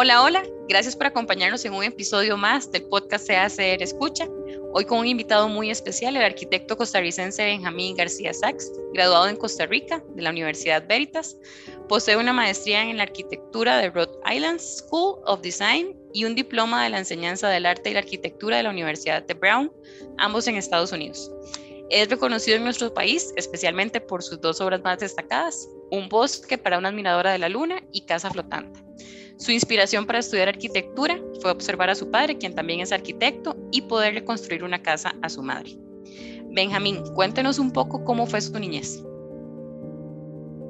Hola, hola, gracias por acompañarnos en un episodio más del podcast hacer escucha. Hoy con un invitado muy especial, el arquitecto costarricense Benjamín García Sachs, graduado en Costa Rica de la Universidad Veritas. Posee una maestría en la arquitectura de Rhode Island School of Design y un diploma de la enseñanza del arte y la arquitectura de la Universidad de Brown, ambos en Estados Unidos. Es reconocido en nuestro país especialmente por sus dos obras más destacadas, Un bosque para una admiradora de la luna y Casa flotante. Su inspiración para estudiar arquitectura fue observar a su padre, quien también es arquitecto, y poderle construir una casa a su madre. Benjamín, cuéntenos un poco cómo fue su niñez.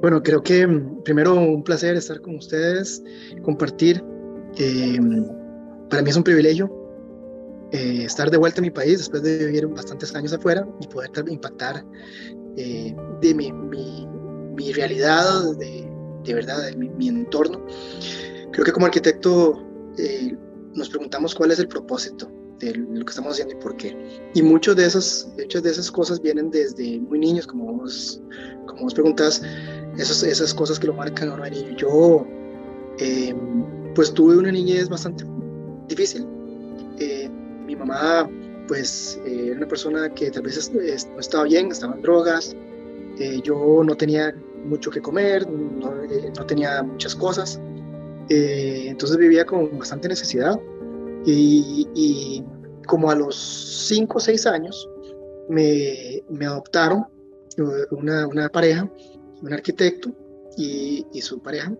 Bueno, creo que mm, primero un placer estar con ustedes, compartir. Eh, para mí es un privilegio eh, estar de vuelta en mi país después de vivir bastantes años afuera y poder impactar eh, de mi, realidad, de, verdad, de mi entorno. Creo que como arquitecto eh, nos preguntamos cuál es el propósito de lo que estamos haciendo y por qué. Y muchas de esas, muchas de esas cosas vienen desde muy niños, como vos, como vos preguntas, esas, esas cosas que lo marcan a uno de niño. Yo, eh, pues tuve una niñez bastante difícil. Eh, mi mamá, pues, era una persona que tal vez no estaba bien, estaba en drogas. yo no tenía mucho que comer, no, no tenía muchas cosas. Eh, entonces vivía con bastante necesidad y, como a los 5 o 6 años me, me adoptaron eh, una, una, pareja, un arquitecto y, y, su pareja.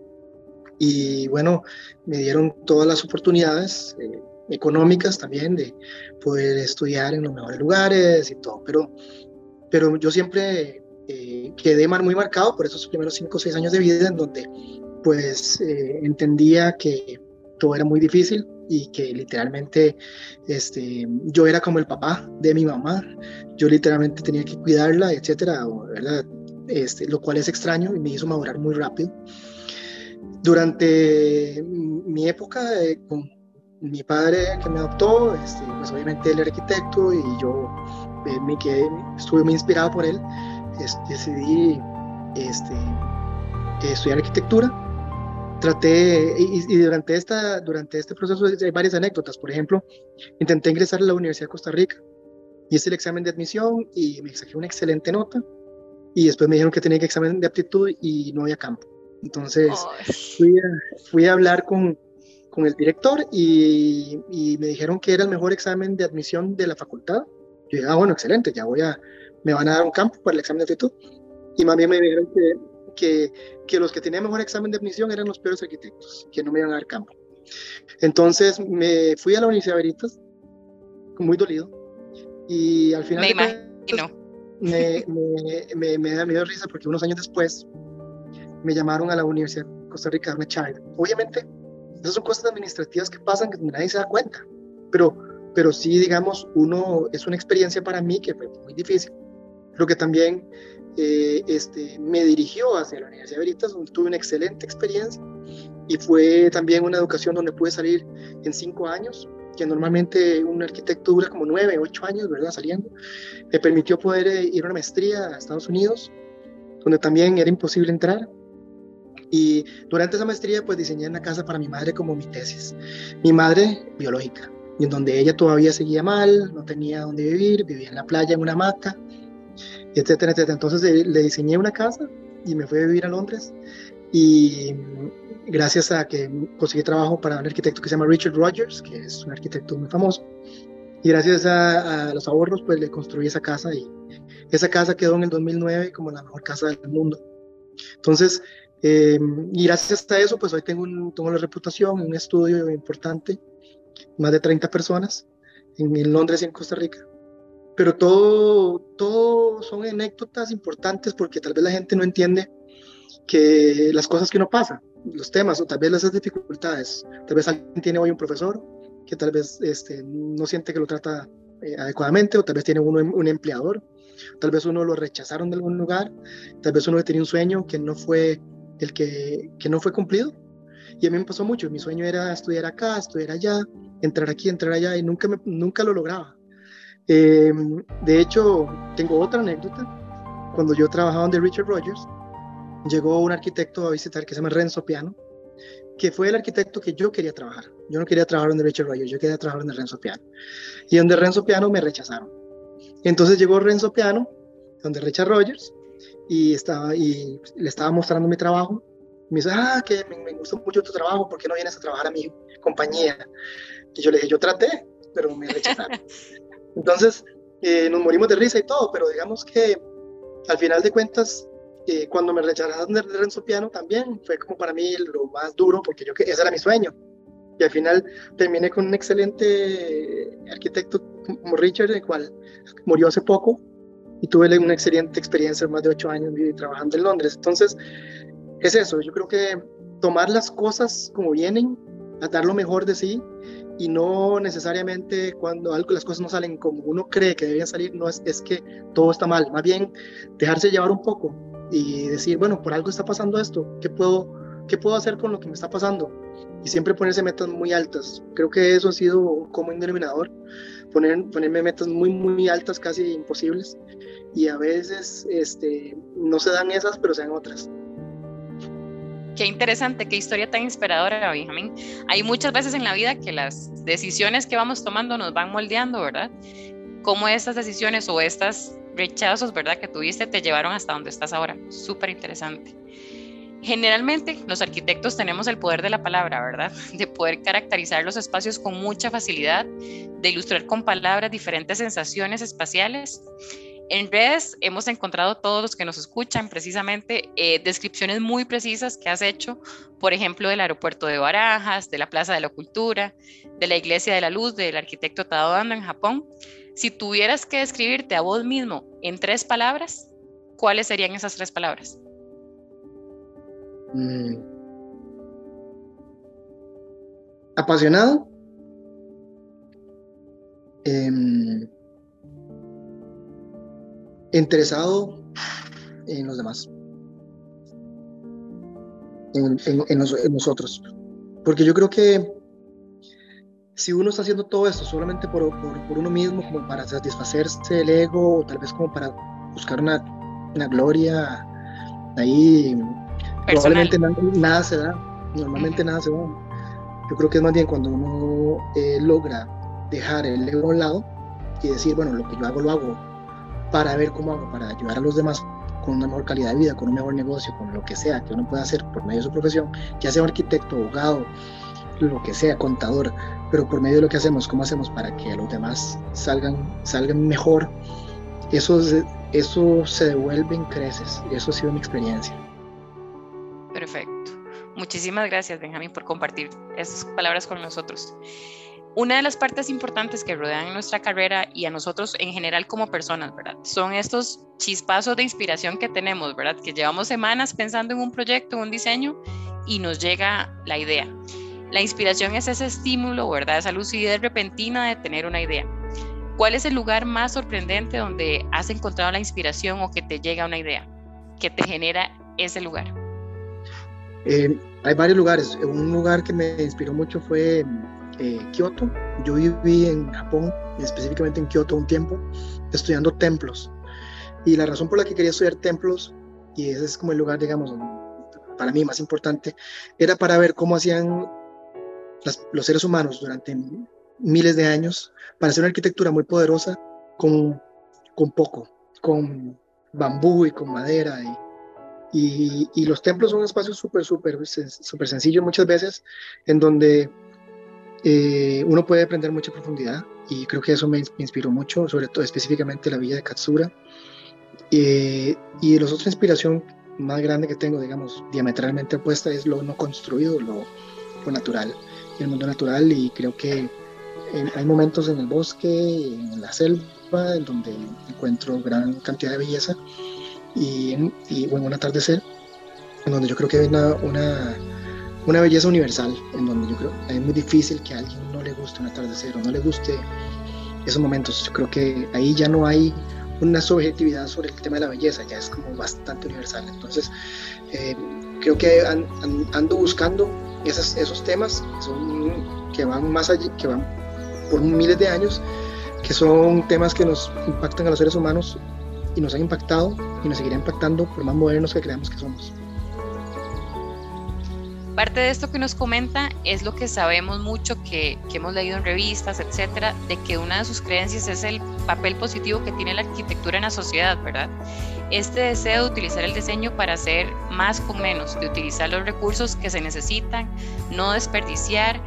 Y bueno, me dieron todas las oportunidades eh, económicas también de poder estudiar en los mejores lugares y todo. Pero, pero yo siempre quedé muy marcado por esos primeros 5 o 6 años de vida en donde pues eh, entendía que todo era muy difícil y que literalmente este, yo era como el papá de mi mamá, yo literalmente tenía que cuidarla, etcétera, ¿verdad? Este, lo cual es extraño y me hizo madurar muy rápido. Durante mi época eh, con mi padre que me adoptó, este, pues obviamente él era arquitecto y yo eh, me quedé, estuve muy inspirado por él, decidí este, estudiar arquitectura traté, y, durante, esta, durante este proceso hay varias anécdotas. Por ejemplo, intenté ingresar a la Universidad de Costa Rica, hice el examen de admisión y me saqué una excelente nota. Y después me dijeron que tenía que examen de aptitud y no había campo. Entonces fui a, fui a, hablar con, con el director y, y, me dijeron que era el mejor examen de admisión de la facultad. Yo dije, ah, bueno, excelente, ya voy a, me van a dar un campo para el examen de aptitud. Y más bien me dijeron que que, que los que tenían mejor examen de admisión eran los peores arquitectos, que no me iban a dar campo. Entonces me fui a la Universidad de Veritas, muy dolido, y al final... Me imagino. Me, me, me, da miedo risa porque unos años después me llamaron a la Universidad de Costa Rica a darme child. Obviamente, esas son cosas administrativas que pasan que nadie se da cuenta, pero, pero sí, digamos, uno, es una experiencia para mí que fue muy difícil, pero que también eh, este, me dirigió hacia la Universidad Veritas, donde tuve una excelente experiencia y fue también una educación donde pude salir en cinco años, que normalmente un arquitecto dura como nueve, ocho años, ¿verdad? Saliendo. Me permitió poder eh, ir a una maestría a Estados Unidos, donde también era imposible entrar. Y durante esa maestría, pues diseñé una casa para mi madre como mi tesis. Mi madre, biológica, y en donde ella todavía seguía mal, no tenía dónde vivir, vivía en la playa en una mata etcétera, etcétera. Entonces eh, le diseñé una casa y me fui a vivir a Londres y gracias a que conseguí trabajo para un arquitecto que se llama Richard Rogers, que es un arquitecto muy famoso, y gracias a, los ahorros pues le construí esa casa y esa casa quedó en el 2009 como la mejor casa del mundo. Entonces, em, y gracias a eso pues hoy tengo, una reputación, un estudio importante, más de 30 personas en, en Londres y en Costa Rica pero todo, todo son anécdotas importantes porque tal vez la gente no entiende que las cosas que uno pasa, los temas o tal vez esas dificultades, tal vez alguien tiene hoy un profesor que tal vez este, no siente que lo trata eh, adecuadamente o tal vez tiene uno un empleador, tal vez uno lo rechazaron de algún lugar, tal vez uno tenía un sueño que no fue el que, que no fue cumplido. Y a mí me pasó mucho, mi sueño era estudiar acá, estudiar allá, entrar aquí, entrar allá y nunca, me, nunca lo lograba. Eh, de hecho, tengo otra anécdota. Cuando yo trabajaba de Richard Rogers, llegó un arquitecto a visitar que se llama Renzo Piano. que fue el arquitecto que yo quería trabajar. Yo no quería trabajar donde Richard Rogers, yo quería trabajar donde Renzo Piano. Y donde Renzo Piano me rechazaron. Entonces llegó Renzo Piano, donde Richard Rogers, y, estaba, y le estaba mostrando mi trabajo. Me dice, ah, que me, me gustó mucho tu trabajo, ¿por qué no vienes a trabajar a mi compañía? Y yo le dije, yo traté, pero me rechazaron. Entonces, eh, nos morimos de risa y todo, pero digamos que al final de cuentas, eh, cuando me rechazaron de Renzo Piano también fue como para mí lo más duro, porque yo ese era mi sueño. Y al final terminé con un excelente arquitecto como Richard, el cual murió hace poco, y tuve una excelente experiencia, más de ocho años trabajando en Londres. Entonces, es eso, yo creo que tomar las cosas como vienen, a dar lo mejor de sí y no necesariamente cuando algo, las cosas no salen como uno cree que deberían salir, no es, es que todo está mal, más bien dejarse llevar un poco y decir, bueno, por algo está pasando esto, ¿qué puedo, qué puedo hacer con lo que me está pasando? Y siempre ponerse metas muy altas. Creo que eso ha sido como un denominador, poner, ponerme metas muy, muy altas, casi imposibles. Y a veces este, no se dan esas, pero se dan otras. Qué interesante, qué historia tan inspiradora, Benjamín. Hay muchas veces en la vida que las decisiones que vamos tomando nos van moldeando, ¿verdad? Cómo estas decisiones o estas rechazos, ¿verdad? Que tuviste te llevaron hasta donde estás ahora. Súper interesante. Generalmente los arquitectos tenemos el poder de la palabra, ¿verdad? De poder caracterizar los espacios con mucha facilidad, de ilustrar con palabras diferentes sensaciones espaciales en redes hemos encontrado todos los que nos escuchan precisamente eh, descripciones muy precisas que has hecho, por ejemplo, del aeropuerto de Barajas, de la Plaza de la Cultura, de la Iglesia de la Luz del arquitecto Tadao Ando en Japón. Si tuvieras que describirte a vos mismo en tres palabras, ¿cuáles serían esas tres palabras? Mm. Apasionado. Em, interesado en los demás, en, nosotros. Porque yo creo que si uno está haciendo todo esto solamente por, uno mismo, como para satisfacerse el ego, o tal vez como para buscar una, gloria, ahí probablemente nada, se da, normalmente nada se da. Yo creo que es más bien cuando uno eh, logra dejar el ego a un lado y decir, bueno, lo que yo hago lo hago para ver cómo hago para ayudar a los demás con una mejor calidad de vida, con un mejor negocio, con lo que sea que uno pueda hacer por medio de su profesión, ya sea un arquitecto, abogado, lo que sea, contador, pero por medio de lo que hacemos, cómo hacemos para que los demás salgan, salgan mejor, eso, eso se devuelve en creces, eso ha sido mi experiencia. Perfecto. Muchísimas gracias, Benjamín, por compartir esas palabras con nosotros. Una de las partes importantes que rodean nuestra carrera y a nosotros en general como personas, ¿verdad? Son estos chispazos de inspiración que tenemos, ¿verdad? Que llevamos semanas pensando en un proyecto, un diseño y nos llega la idea. La inspiración es ese estímulo, ¿verdad? Esa lucidez repentina de tener una idea. ¿Cuál es el lugar más sorprendente donde has encontrado la inspiración o que te llega una idea? Que te genera ese lugar. Eh, hay varios lugares. Un lugar que me inspiró mucho fue eh, Kioto. Yo viví en Japón, específicamente en Kioto un tiempo, estudiando templos. Y la razón por la que quería estudiar templos, y ese es como el lugar, digamos, para mí más importante, era para ver cómo hacían los seres humanos durante miles de años para hacer una arquitectura muy poderosa con, con poco, con bambú y con madera. Y, y, los templos son espacios súper, súper, súper sencillos muchas veces, en donde eh, uno puede aprender mucha profundidad y creo que eso me, inspiró mucho, sobre todo específicamente la villa de Katsura. Eh, y la otra inspiración más grande que tengo, digamos, diametralmente opuesta, es lo no construido, lo, lo natural, el mundo natural. Y creo que hay momentos en el bosque, en la selva, en donde encuentro gran cantidad de belleza y, y bueno, un atardecer, en donde yo creo que hay una, una una belleza universal, en donde yo creo que es muy difícil que a alguien no le guste un atardecer o no le guste esos momentos. Yo creo que ahí ya no hay una subjetividad sobre el tema de la belleza, ya es como bastante universal. Entonces, eh, creo que ando buscando esos, temas que, son, que van más allá, que van por miles de años, que son temas que nos impactan a los seres humanos y nos han impactado y nos seguirá impactando por más modernos que creamos que somos. Parte de esto que nos comenta es lo que sabemos mucho, que, que, hemos leído en revistas, etcétera, de que una de sus creencias es el papel positivo que tiene la arquitectura en la sociedad, ¿verdad? Este deseo de utilizar el diseño para hacer más con menos, de utilizar los recursos que se necesitan, no desperdiciar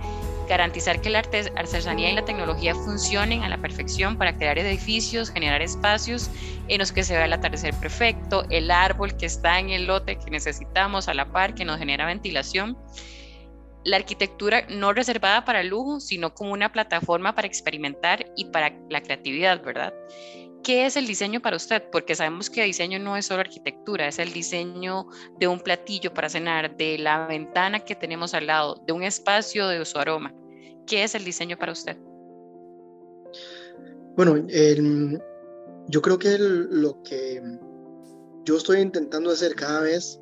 garantizar que la artesanía y la tecnología funcionen a la perfección para crear edificios, generar espacios en los que se vea el atardecer perfecto, el árbol que está en el lote que necesitamos a la par, que nos genera ventilación. La arquitectura no reservada para el lujo, sino como una plataforma para experimentar y para la creatividad, ¿verdad? ¿Qué es el diseño para usted? Porque sabemos que diseño no es solo arquitectura, es el diseño de un platillo para cenar, de la ventana que tenemos al lado, de un espacio de su aroma. ¿Qué es el diseño para usted? Bueno, yo creo que lo que yo estoy intentando hacer cada vez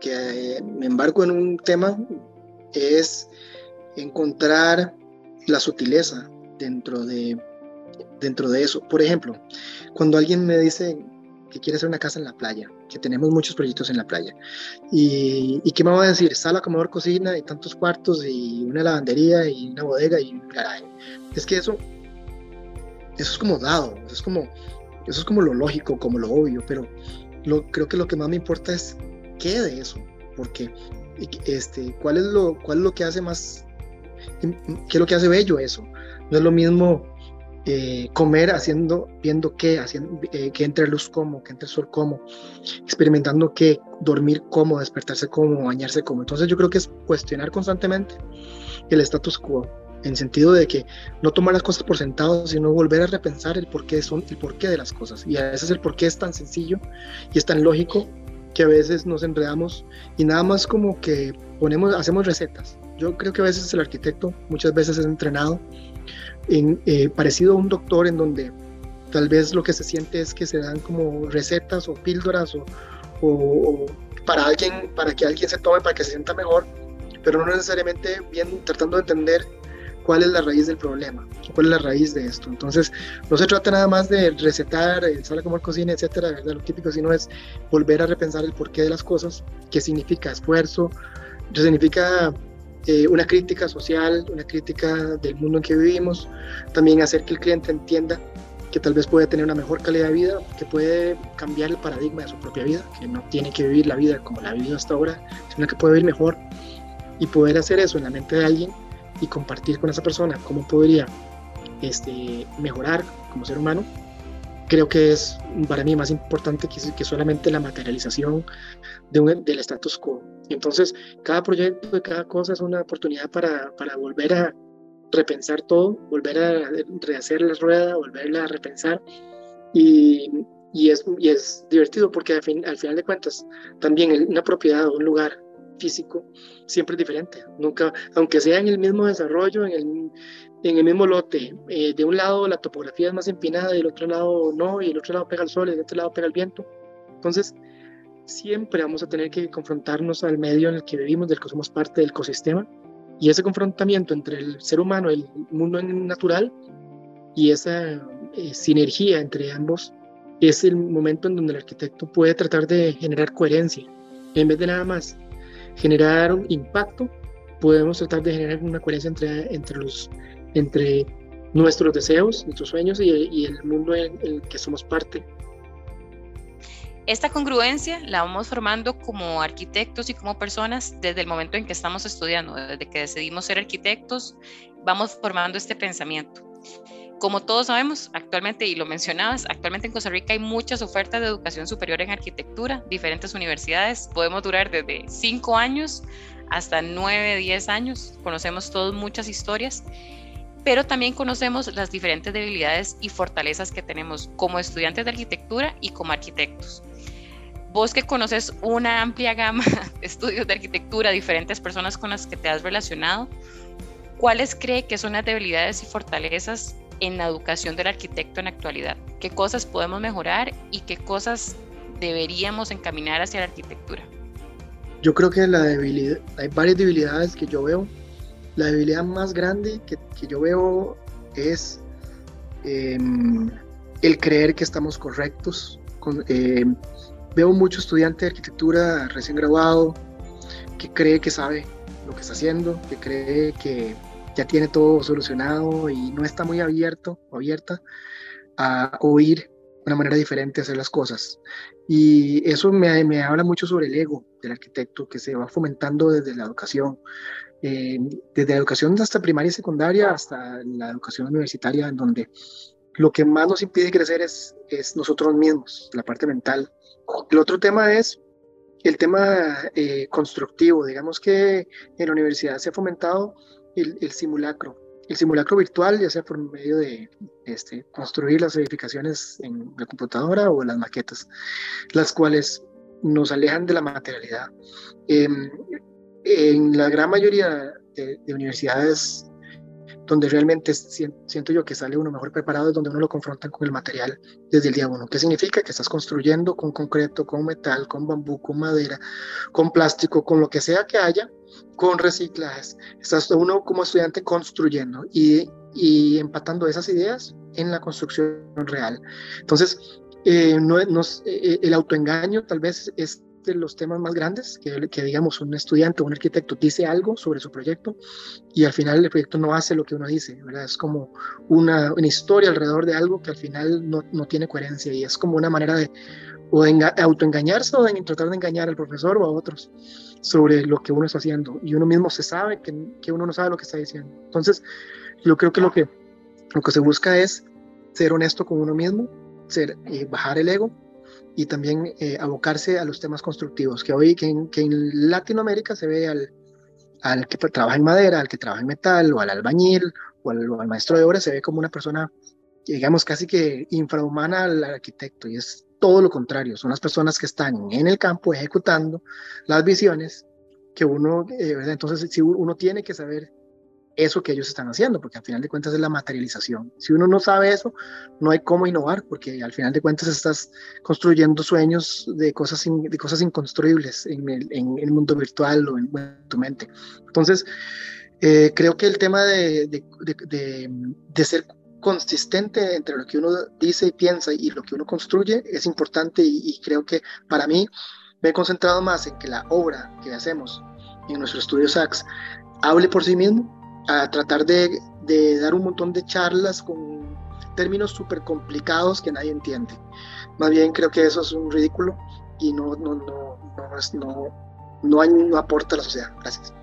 que me embarco en un tema es encontrar la sutileza dentro de, dentro de eso. Por ejemplo, cuando alguien me dice, que quiere hacer una casa en la playa, que tenemos muchos proyectos en la playa. ¿Y, y qué me va a decir? Sala, comedor, cocina y tantos cuartos y una lavandería y una bodega y caray. Es que eso, eso es como dado, eso es como, eso es como lo lógico, como lo obvio, pero lo, creo que lo que más me importa es qué de eso, porque este, ¿cuál, es lo, ¿cuál es lo que hace más, qué es lo que hace bello eso? No es lo mismo eh, comer haciendo, viendo qué, haciendo, eh, que entre luz como, que entre sol como, experimentando qué, dormir cómo, despertarse como, bañarse como. Entonces yo creo que es cuestionar constantemente el status quo, en sentido de que no tomar las cosas por sentado, sino volver a repensar el porqué, son, el porqué de las cosas. Y a veces el porqué es tan sencillo y es tan lógico que a veces nos enredamos y nada más como que ponemos, hacemos recetas. Yo creo que a veces el arquitecto muchas veces es entrenado en, eh, parecido a un doctor en donde tal vez lo que se siente es que se dan como recetas o píldoras o, o, para alguien para que alguien se tome para que se sienta mejor pero no necesariamente bien tratando de entender cuál es la raíz del problema, cuál es la raíz de esto. Entonces, no se trata nada más de recetar, el sala como cocina, etcétera, ¿verdad? lo típico, sino es volver a repensar el porqué de las cosas, qué significa esfuerzo, qué significa eh, una crítica social, una crítica del mundo en que vivimos, también hacer que el cliente entienda que tal vez puede tener una mejor calidad de vida, que puede cambiar el paradigma de su propia vida, que no tiene que vivir la vida como la ha vivido hasta ahora, sino que puede vivir mejor y poder hacer eso en la mente de alguien y compartir con esa persona cómo podría este, mejorar como ser humano, creo que es para mí más importante que, solamente la materialización del status quo. Entonces, cada proyecto de cada cosa es una oportunidad para, volver a repensar todo, volver a rehacer la rueda, volverla a repensar. Y, y, es, y divertido porque al, al final de cuentas, también una propiedad o un lugar físico siempre es diferente. Nunca, aunque sea en el mismo desarrollo, en el, en el mismo lote, eh, de un lado la topografía es más empinada del otro lado no, y el otro lado pega el sol y del otro lado pega el viento. Entonces, siempre vamos a tener que confrontarnos al medio en el que vivimos, del que somos parte del ecosistema, y ese confrontamiento entre el ser humano, el mundo natural, y esa eh, sinergia entre ambos, es el momento en donde el arquitecto puede tratar de generar coherencia, en vez de nada más generar impacto, podemos tratar de generar una coherencia entre, entre, los, entre nuestros deseos, nuestros sueños y, y el mundo en el que somos parte. Esta congruencia la vamos formando como arquitectos y como personas desde el momento en que estamos estudiando, desde que decidimos ser arquitectos, vamos formando este pensamiento. Como todos sabemos, actualmente, y lo mencionabas, actualmente en Costa Rica hay muchas ofertas de educación superior en arquitectura, diferentes universidades, podemos durar desde 5 años hasta 9, 10 años, conocemos todos muchas historias, pero también conocemos las diferentes debilidades y fortalezas que tenemos como estudiantes de arquitectura y como arquitectos. Vos que conoces una amplia gama de estudios de arquitectura, diferentes personas con las que te has relacionado, ¿cuáles cree que son las debilidades y fortalezas en la educación del arquitecto en la actualidad? ¿Qué cosas podemos mejorar y qué cosas deberíamos encaminar hacia la arquitectura? Yo creo que la hay varias debilidades que yo veo. La debilidad más grande que, que yo veo es em, el creer que estamos correctos. Con, em, veo mucho estudiante de arquitectura recién graduado que cree que sabe lo que está haciendo, que cree que ya tiene todo solucionado y no está muy abierto o abierta a oír una manera diferente de hacer las cosas. Y eso me, me habla mucho sobre el ego del arquitecto que se va fomentando desde la educación, eh, desde la educación hasta primaria y secundaria hasta la educación universitaria, en donde lo que más nos impide crecer es, es nosotros mismos, la parte mental. El otro tema es el tema eh, constructivo. Digamos que en la universidad se ha fomentado el, simulacro. El simulacro virtual, ya sea por medio de este, construir las edificaciones en la computadora o las maquetas, las cuales nos alejan de la materialidad. Eh, en la gran mayoría de, universidades donde realmente siento yo que sale uno mejor preparado es donde uno lo confronta con el material desde el día uno. ¿Qué significa? Que estás construyendo con concreto, con metal, con bambú, con madera, con plástico, con lo que sea que haya, con reciclajes. Estás uno como estudiante construyendo y, y empatando esas ideas en la construcción real. Entonces, eh, no, no, eh, el autoengaño tal vez es de los temas más grandes, que, digamos un estudiante o un arquitecto dice algo sobre su proyecto y al final el proyecto no hace lo que uno dice. Es como una, una historia alrededor de algo que al final no, no, tiene coherencia y es como una manera de o de autoengañarse o de tratar de engañar al profesor o a otros sobre lo que uno está haciendo y uno mismo se sabe que, que uno no sabe lo que está diciendo. Entonces, yo creo que lo que, lo que se busca es ser honesto con uno mismo, ser, eh, bajar el ego y también eh, abocarse a los temas constructivos, que hoy que en, que en Latinoamérica se ve al, al, que trabaja en madera, al que trabaja en metal, o al albañil, o al, maestro de obra, se ve como una persona, digamos, casi que infrahumana al arquitecto, y es todo lo contrario, son las personas que están en el campo ejecutando las visiones que uno, eh, entonces si uno tiene que saber eso que ellos están haciendo, porque al final de cuentas es la materialización. Si uno no sabe eso, no hay cómo innovar, porque al final de cuentas estás construyendo sueños de cosas, de cosas inconstruibles en el, en el mundo virtual o en, tu mente. Entonces, eh, creo que el tema de, de, de, de, ser consistente entre lo que uno dice y piensa y lo que uno construye es importante y, y creo que para mí me he concentrado más en que la obra que hacemos en nuestro estudio SACS hable por sí mismo a tratar de, de dar un montón de charlas con términos súper complicados que nadie entiende. Más bien creo que eso es un ridículo y no, no, no, no, es, no, no, hay, no aporta a la sociedad. Gracias.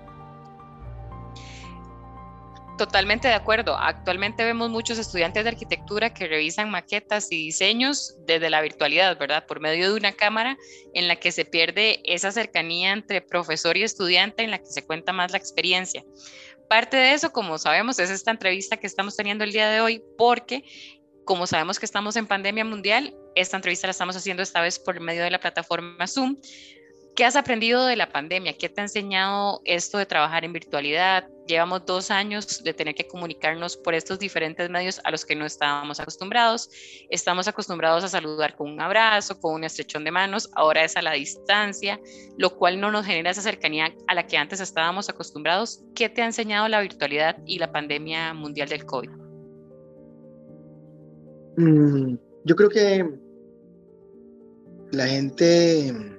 Totalmente de acuerdo. Actualmente vemos muchos estudiantes de arquitectura que revisan maquetas y diseños desde la virtualidad, ¿verdad? Por medio de una cámara en la que se pierde esa cercanía entre profesor y estudiante, en la que se cuenta más la experiencia. Parte de eso, como sabemos, es esta entrevista que estamos teniendo el día de hoy, porque como sabemos que estamos en pandemia mundial, esta entrevista la estamos haciendo esta vez por medio de la plataforma Zoom. ¿Qué has aprendido de la pandemia? ¿Qué te ha enseñado esto de trabajar en virtualidad? Llevamos dos años de tener que comunicarnos por estos diferentes medios a los que no estábamos acostumbrados. Estamos acostumbrados a saludar con un abrazo, con un estrechón de manos, ahora es a la distancia, lo cual no nos genera esa cercanía a la que antes estábamos acostumbrados. ¿Qué te ha enseñado la virtualidad y la pandemia mundial del COVID? Mm, yo creo que la gente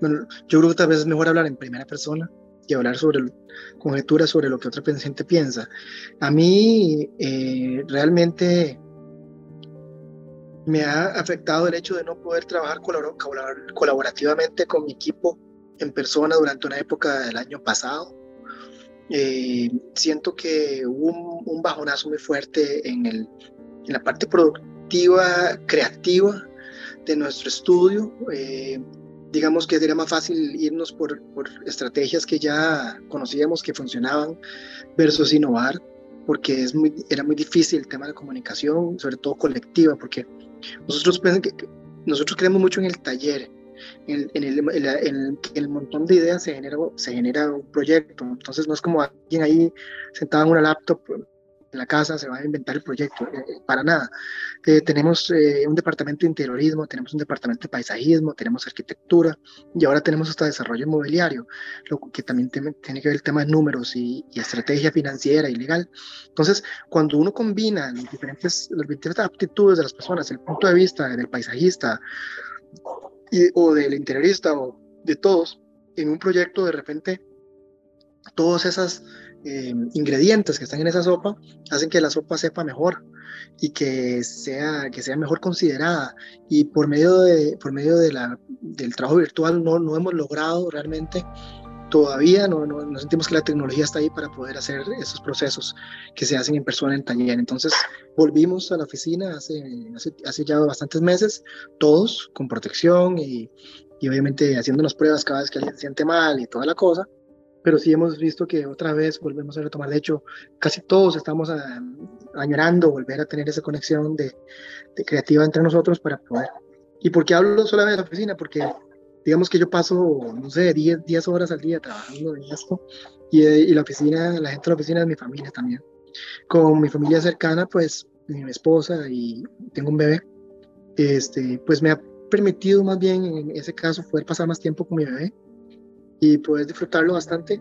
bueno, yo creo que tal vez es mejor hablar en primera persona y hablar sobre conjeturas sobre lo que otra gente piensa. A mí eh, realmente me ha afectado el hecho de no poder trabajar colaborativamente con mi equipo en persona durante una época del año pasado. Eh, siento que hubo un, un, bajonazo muy fuerte en, el, en la parte productiva, creativa de nuestro estudio. Eh, digamos que sería más fácil irnos por, por, estrategias que ya conocíamos que funcionaban versus innovar, porque es era muy difícil el tema de comunicación, sobre todo colectiva, porque nosotros, creemos mucho en el taller, en, el, en, en, el, montón de ideas se genera, se genera un proyecto, entonces no es como alguien ahí sentado en una laptop la casa se va a inventar el proyecto, eh, eh, para nada. Eh, tenemos eh, un departamento de interiorismo, tenemos un departamento de paisajismo, tenemos arquitectura y ahora tenemos hasta desarrollo inmobiliario, lo que también tiene, que ver el tema de números y, estrategia financiera y legal. Entonces, cuando uno combina diferentes, las diferentes aptitudes de las personas, el punto de vista del paisajista o del interiorista o de todos, en un proyecto de repente todos esos eh, ingredientes que están en esa sopa hacen que la sopa sepa mejor y que sea, que sea mejor considerada. Y por medio, de, por medio de la, del trabajo virtual no, no hemos logrado realmente todavía no, no, sentimos que la tecnología está ahí para poder hacer esos procesos que se hacen en persona en taller. Entonces volvimos a la oficina hace, hace, ya bastantes meses, todos con protección y, y obviamente haciéndonos pruebas cada vez que alguien se siente mal y toda la cosa. Pero sí hemos visto que otra vez volvemos a retomar. De hecho, casi todos estamos a, añorando volver a tener esa conexión de, de creativa entre nosotros para poder. ¿Y por qué hablo solamente de la oficina? Porque digamos que yo paso, no sé, 10, 10 horas al día trabajando en esto y, y, la oficina, la gente de la oficina es mi familia también. Con mi familia cercana, pues mi esposa y tengo un bebé, este, pues me ha permitido más bien en ese caso poder pasar más tiempo con mi bebé y poder disfrutarlo bastante.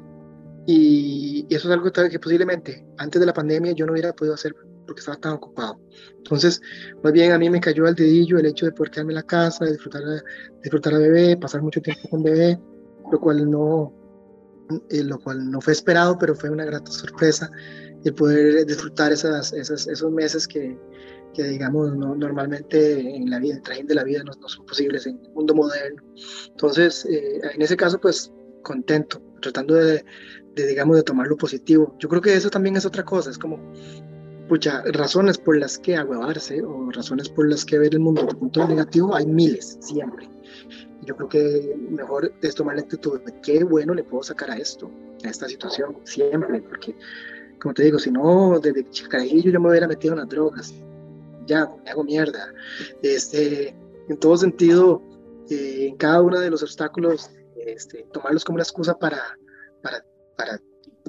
Y, y eso es algo que posiblemente antes de la pandemia yo no hubiera podido hacer porque estaba tan ocupado. Entonces, más bien a mí me cayó al dedillo el hecho de poder quedarme en la casa, de disfrutar, disfrutar a bebé, pasar mucho tiempo con bebé, lo cual no, eh, lo cual no fue esperado, pero fue una grata sorpresa el poder disfrutar esas, esas esos meses que, que digamos, no, normalmente en la vida, en trajín de la vida no, no, son posibles en el mundo moderno. Entonces, eh, en ese caso, pues contento, tratando de, de, digamos, de tomar lo positivo. Yo creo que eso también es otra cosa, es como pucha, razones por las que agüevarse o razones por las que ver el mundo de punto negativo, hay miles, siempre. Yo creo que mejor es tomar la actitud de qué bueno le puedo sacar a esto, a esta situación, siempre, porque, como te digo, si no, desde chicarajillo yo me hubiera metido en las drogas, ya, me hago mierda. Este, en todo sentido, eh, en cada uno de los obstáculos, este, tomarlos como una excusa para, para, para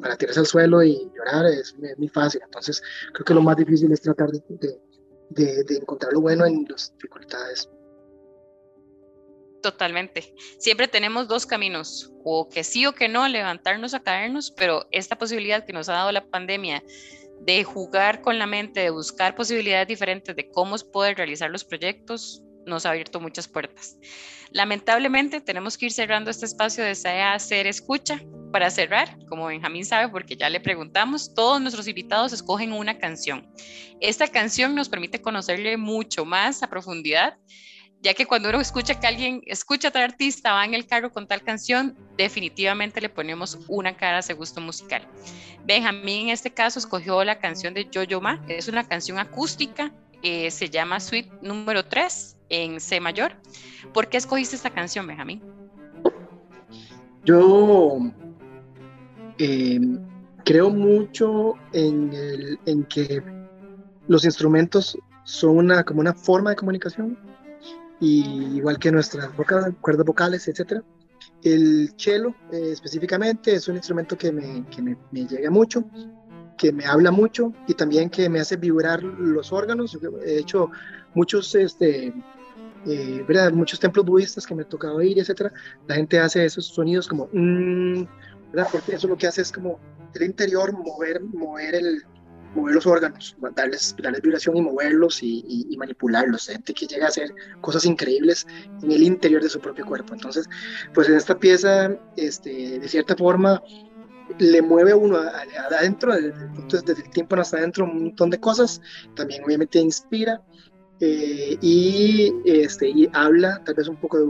para tirarse al suelo y llorar es, muy fácil. Entonces, creo que lo más difícil es tratar de, de, de, encontrar lo bueno en las dificultades. Totalmente. Siempre tenemos dos caminos, o que sí o que no, levantarnos a caernos, pero esta posibilidad que nos ha dado la pandemia de jugar con la mente, de buscar posibilidades diferentes de cómo poder realizar los proyectos, nos ha abierto muchas puertas. Lamentablemente tenemos que ir cerrando este espacio de hacer escucha. Para cerrar, como Benjamín sabe, porque ya le preguntamos, todos nuestros invitados escogen una canción. Esta canción nos permite conocerle mucho más a profundidad, ya que cuando uno escucha que alguien escucha a tal artista, va en el carro con tal canción, definitivamente le ponemos una cara a ese gusto musical. Benjamín en este caso escogió la canción de Jojo Ma, es una canción acústica, eh, se llama Suite número 3 en C mayor. ¿Por qué escogiste esta canción, Benjamín? Yo eh, creo mucho en, el, en, que los instrumentos son una, como una forma de comunicación, y igual que nuestras cuerdas vocales, etc. El cello eh, específicamente es un instrumento que, me, que me, me llega mucho que me habla mucho y también que me hace vibrar los órganos. He hecho muchos este, eh, ¿verdad? muchos templos budistas que me ha tocado ir, etcétera, la gente hace esos sonidos como, mm. Porque eso lo que hace es como el interior mover, mover, el, mover los órganos, darles, darles vibración y moverlos y, y, manipularlos. Gente que llega a hacer cosas increíbles en el interior de su propio cuerpo. Entonces, pues en esta pieza, este, de cierta forma, le mueve a uno adentro, desde, desde el tiempo hasta adentro, un montón de cosas. También, obviamente, inspira eh, y, este, y habla tal vez un poco de,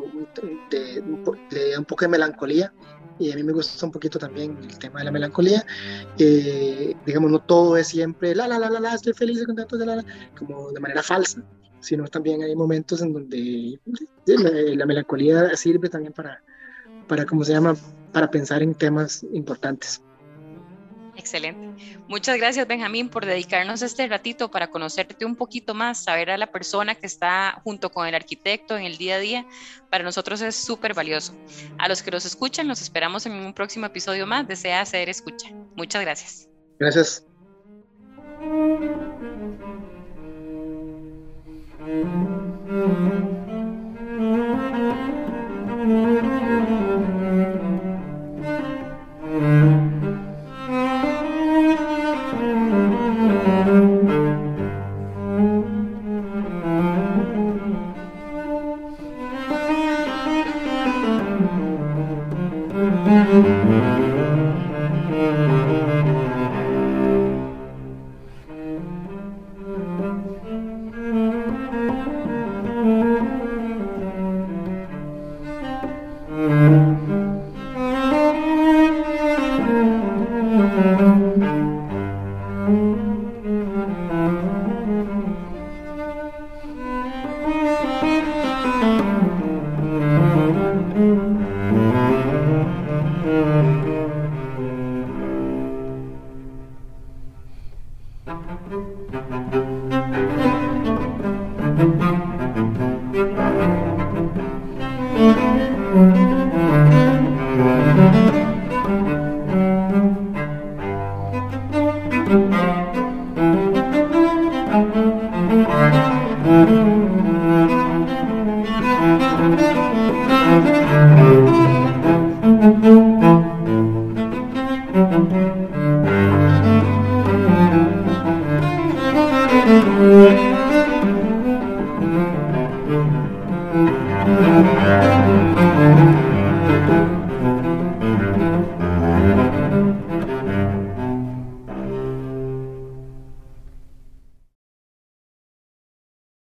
de, un poco de melancolía y a mí me gusta un poquito también el tema de la melancolía eh, digamos no todo es siempre la la la la la estoy feliz y contento de la, como de manera falsa sino también hay momentos en donde la, la melancolía sirve también para para cómo se llama, para pensar en temas importantes. Excelente. Muchas gracias, Benjamín, por dedicarnos este ratito para conocerte un poquito más, saber a la persona que está junto con el arquitecto en el día a día. Para nosotros es súper valioso. A los que los escuchan, los esperamos en un próximo episodio más. Desea hacer escucha. Muchas gracias. Gracias.